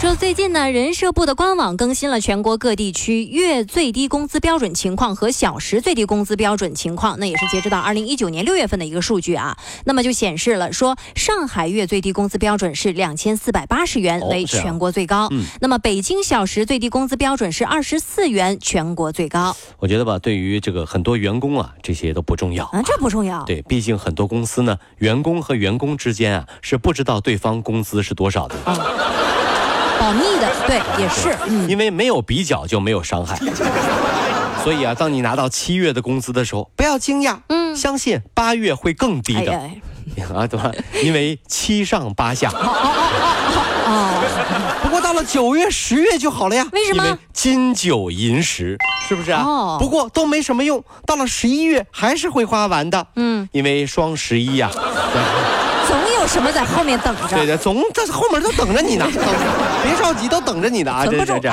说最近呢，人社部的官网更新了全国各地区月最低工资标准情况和小时最低工资标准情况，那也是截止到二零一九年六月份的一个数据啊。那么就显示了说，上海月最低工资标准是两千四百八十元，为全国最高。那么北京小时最低工资标准是二十四元，全国最高。我觉得吧，对于这个很多员工啊，这些都不重要啊，这不重要。对，毕竟很多公司呢，员工和员工之间啊，是不知道对方工资是多少的。保密的，对，也是，因为没有比较就没有伤害，所以啊，当你拿到七月的工资的时候，不要惊讶，嗯，相信八月会更低的，啊，对吧？因为七上八下，哦，不过到了九月、十月就好了呀，为什么？金九银十，是不是啊？哦，不过都没什么用，到了十一月还是会花完的，嗯，因为双十一呀。什么在后面等着？对的，总在后面都等着你呢，别着急，都等着你呢啊！这这这。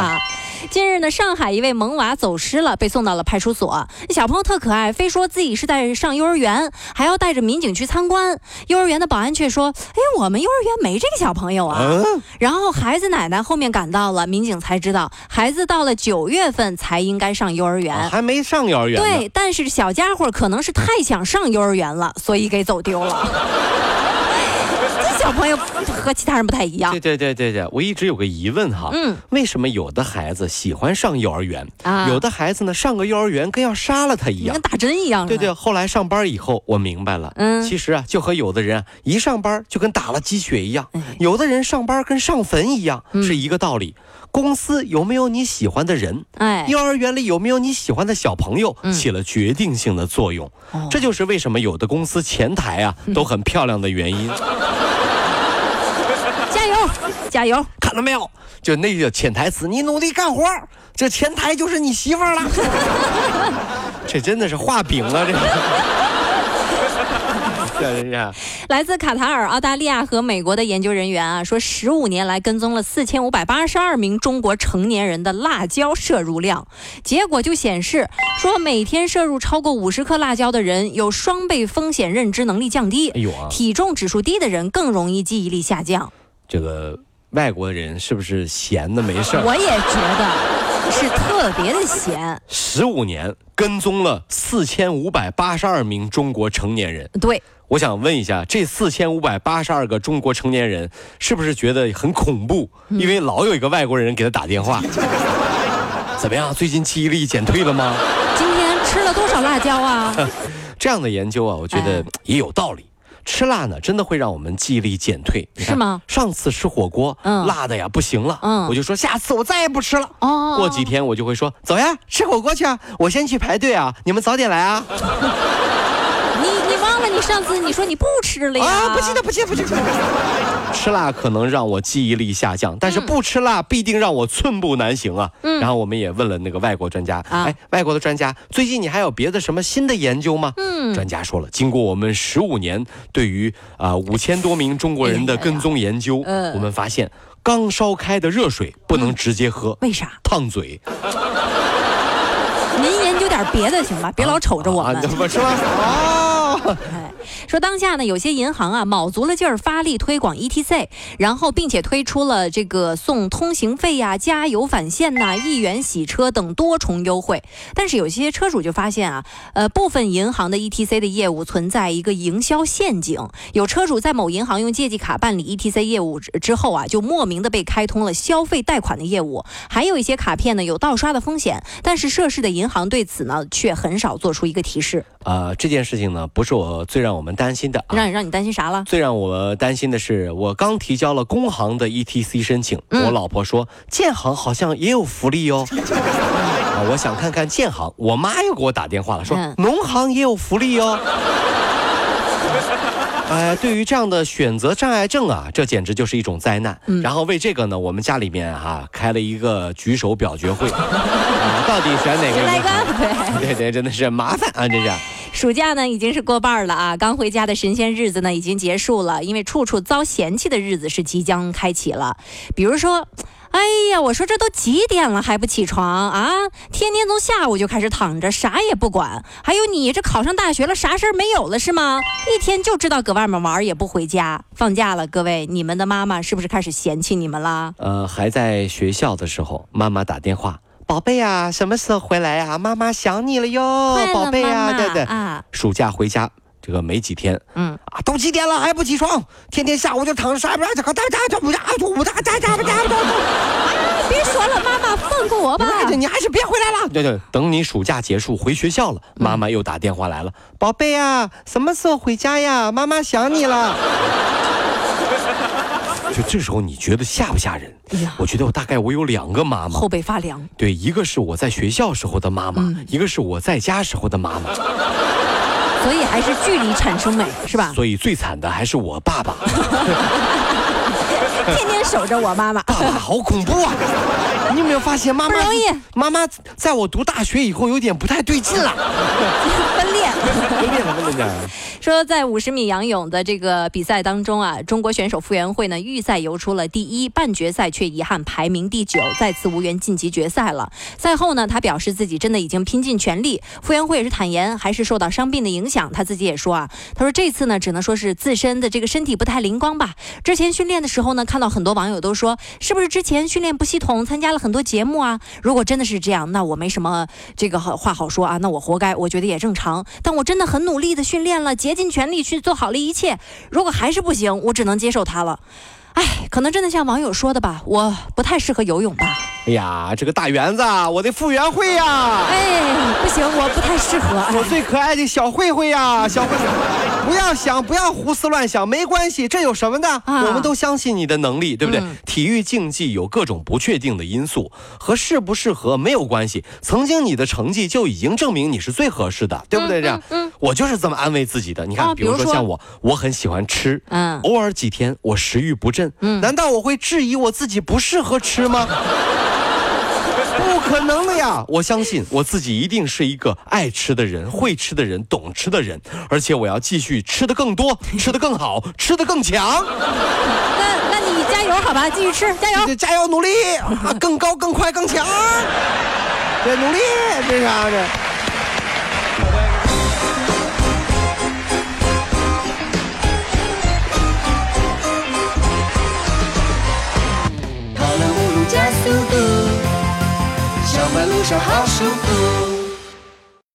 近日呢，上海一位萌娃走失了，被送到了派出所。小朋友特可爱，非说自己是在上幼儿园，还要带着民警去参观。幼儿园的保安却说：“哎，我们幼儿园没这个小朋友啊。”然后孩子奶奶后面赶到了，民警才知道孩子到了九月份才应该上幼儿园，还没上幼儿园。对，但是小家伙可能是太想上幼儿园了，所以给走丢了。小朋友和其他人不太一样。对对对对对，我一直有个疑问哈，嗯，为什么有的孩子喜欢上幼儿园啊？有的孩子呢，上个幼儿园跟要杀了他一样，跟打针一样。对对，后来上班以后，我明白了，嗯，其实啊，就和有的人一上班就跟打了鸡血一样，有的人上班跟上坟一样，是一个道理。公司有没有你喜欢的人？哎，幼儿园里有没有你喜欢的小朋友，起了决定性的作用。这就是为什么有的公司前台啊都很漂亮的原因。加油！看到没有？就那个潜台词，你努力干活，这前台就是你媳妇儿了。这真的是画饼了！这 个。来自卡塔尔、澳大利亚和美国的研究人员啊，说十五年来跟踪了四千五百八十二名中国成年人的辣椒摄入量，结果就显示说，每天摄入超过五十克辣椒的人有双倍风险，认知能力降低。哎呦啊！体重指数低的人更容易记忆力下降。这个。外国人是不是闲的没事儿？我也觉得是特别的闲。十五年跟踪了四千五百八十二名中国成年人。对，我想问一下，这四千五百八十二个中国成年人是不是觉得很恐怖？因为老有一个外国人给他打电话。怎么样？最近记忆力减退了吗？今天吃了多少辣椒啊？这样的研究啊，我觉得也有道理。吃辣呢，真的会让我们记忆力减退，是吗？上次吃火锅，嗯，辣的呀不行了，嗯，我就说下次我再也不吃了。哦，过几天我就会说，走呀，吃火锅去啊！我先去排队啊，你们早点来啊。你你忘了你上次你说你不吃了呀？啊，不记得，不记得，不记得。吃辣可能让我记忆力下降，但是不吃辣必定让我寸步难行啊。嗯。然后我们也问了那个外国专家，哎，外国的专家，最近你还有别的什么新的研究吗？嗯。专家说了，经过我们十五年对于啊五千多名中国人的跟踪研究，我们发现刚烧开的热水不能直接喝，为啥？烫嘴。您研究点别的行吧，别老瞅着我们。怎么说？哦。说当下呢，有些银行啊卯足了劲儿发力推广 ETC，然后并且推出了这个送通行费呀、加油返现呐、一元洗车等多重优惠。但是有些车主就发现啊，呃，部分银行的 ETC 的业务存在一个营销陷阱。有车主在某银行用借记卡办理 ETC 业务之后啊，就莫名的被开通了消费贷款的业务。还有一些卡片呢有盗刷的风险，但是涉事的银行对此呢却很少做出一个提示。啊，这件事情呢不是我最让我们担心的，让让你担心啥了？最让我担心的是，我刚提交了工行的 ETC 申请，我老婆说建行好像也有福利哦。啊，我想看看建行，我妈又给我打电话了，说农行也有福利哦。哎，对于这样的选择障碍症啊，这简直就是一种灾难。然后为这个呢，我们家里面啊开了一个举手表决会，到底选哪个？哪个？对对对，真的是麻烦啊，这是。暑假呢已经是过半了啊，刚回家的神仙日子呢已经结束了，因为处处遭嫌弃的日子是即将开启了。比如说，哎呀，我说这都几点了还不起床啊？天天从下午就开始躺着，啥也不管。还有你这考上大学了，啥事儿没有了是吗？一天就知道搁外面玩，也不回家。放假了，各位，你们的妈妈是不是开始嫌弃你们了？呃，还在学校的时候，妈妈打电话。宝贝呀，什么时候回来呀？妈妈想你了哟，宝贝呀，对对啊。暑假回家这个没几天，嗯啊，都几点了还不起床？天天下午就躺着啥不干，这个大家就不家就不家家家不家不别说了，妈妈放过我吧。你还是别回来了。对对，等你暑假结束回学校了，妈妈又打电话来了，宝贝呀，什么时候回家呀？妈妈想你了。就这时候，你觉得吓不吓人？我觉得我大概我有两个妈妈，后背发凉。对，一个是我在学校时候的妈妈，一个是我在家时候的妈妈。所以还是距离产生美，是吧？所以最惨的还是我爸爸，天天守着我妈妈。爸爸好恐怖啊！你有没有发现妈妈不容易？妈妈在我读大学以后有点不太对劲了，分裂了，分裂了，分裂说在五十米仰泳的这个比赛当中啊，中国选手傅园慧呢预赛游出了第一，半决赛却遗憾排名第九，再次无缘晋级决赛了。赛后呢，他表示自己真的已经拼尽全力。傅园慧也是坦言，还是受到伤病的影响。他自己也说啊，他说这次呢，只能说是自身的这个身体不太灵光吧。之前训练的时候呢，看到很多网友都说，是不是之前训练不系统，参加了很多节目啊？如果真的是这样，那我没什么这个好话好说啊，那我活该，我觉得也正常。但我真的很努力的训练了，竭尽全力去做好了一切，如果还是不行，我只能接受他了。哎，可能真的像网友说的吧，我不太适合游泳吧。哎呀，这个大圆子，我的傅园慧呀！哎，不行，我不太适合。我最可爱的小慧慧呀，小慧，不要想，不要胡思乱想，没关系，这有什么的？我们都相信你的能力，对不对？体育竞技有各种不确定的因素，和适不适合没有关系。曾经你的成绩就已经证明你是最合适的，对不对？这样，嗯，我就是这么安慰自己的。你看，比如说像我，我很喜欢吃，嗯，偶尔几天我食欲不振，嗯，难道我会质疑我自己不适合吃吗？不可能的呀！我相信我自己一定是一个爱吃的人、会吃的人、懂吃的人，而且我要继续吃的更多、吃的更好、吃的更强。那那你加油好吧，继续吃，加油，加油，努力，更高、更快、更强。对，努力，这啥的。跑了五路加速度。上班路上好舒服。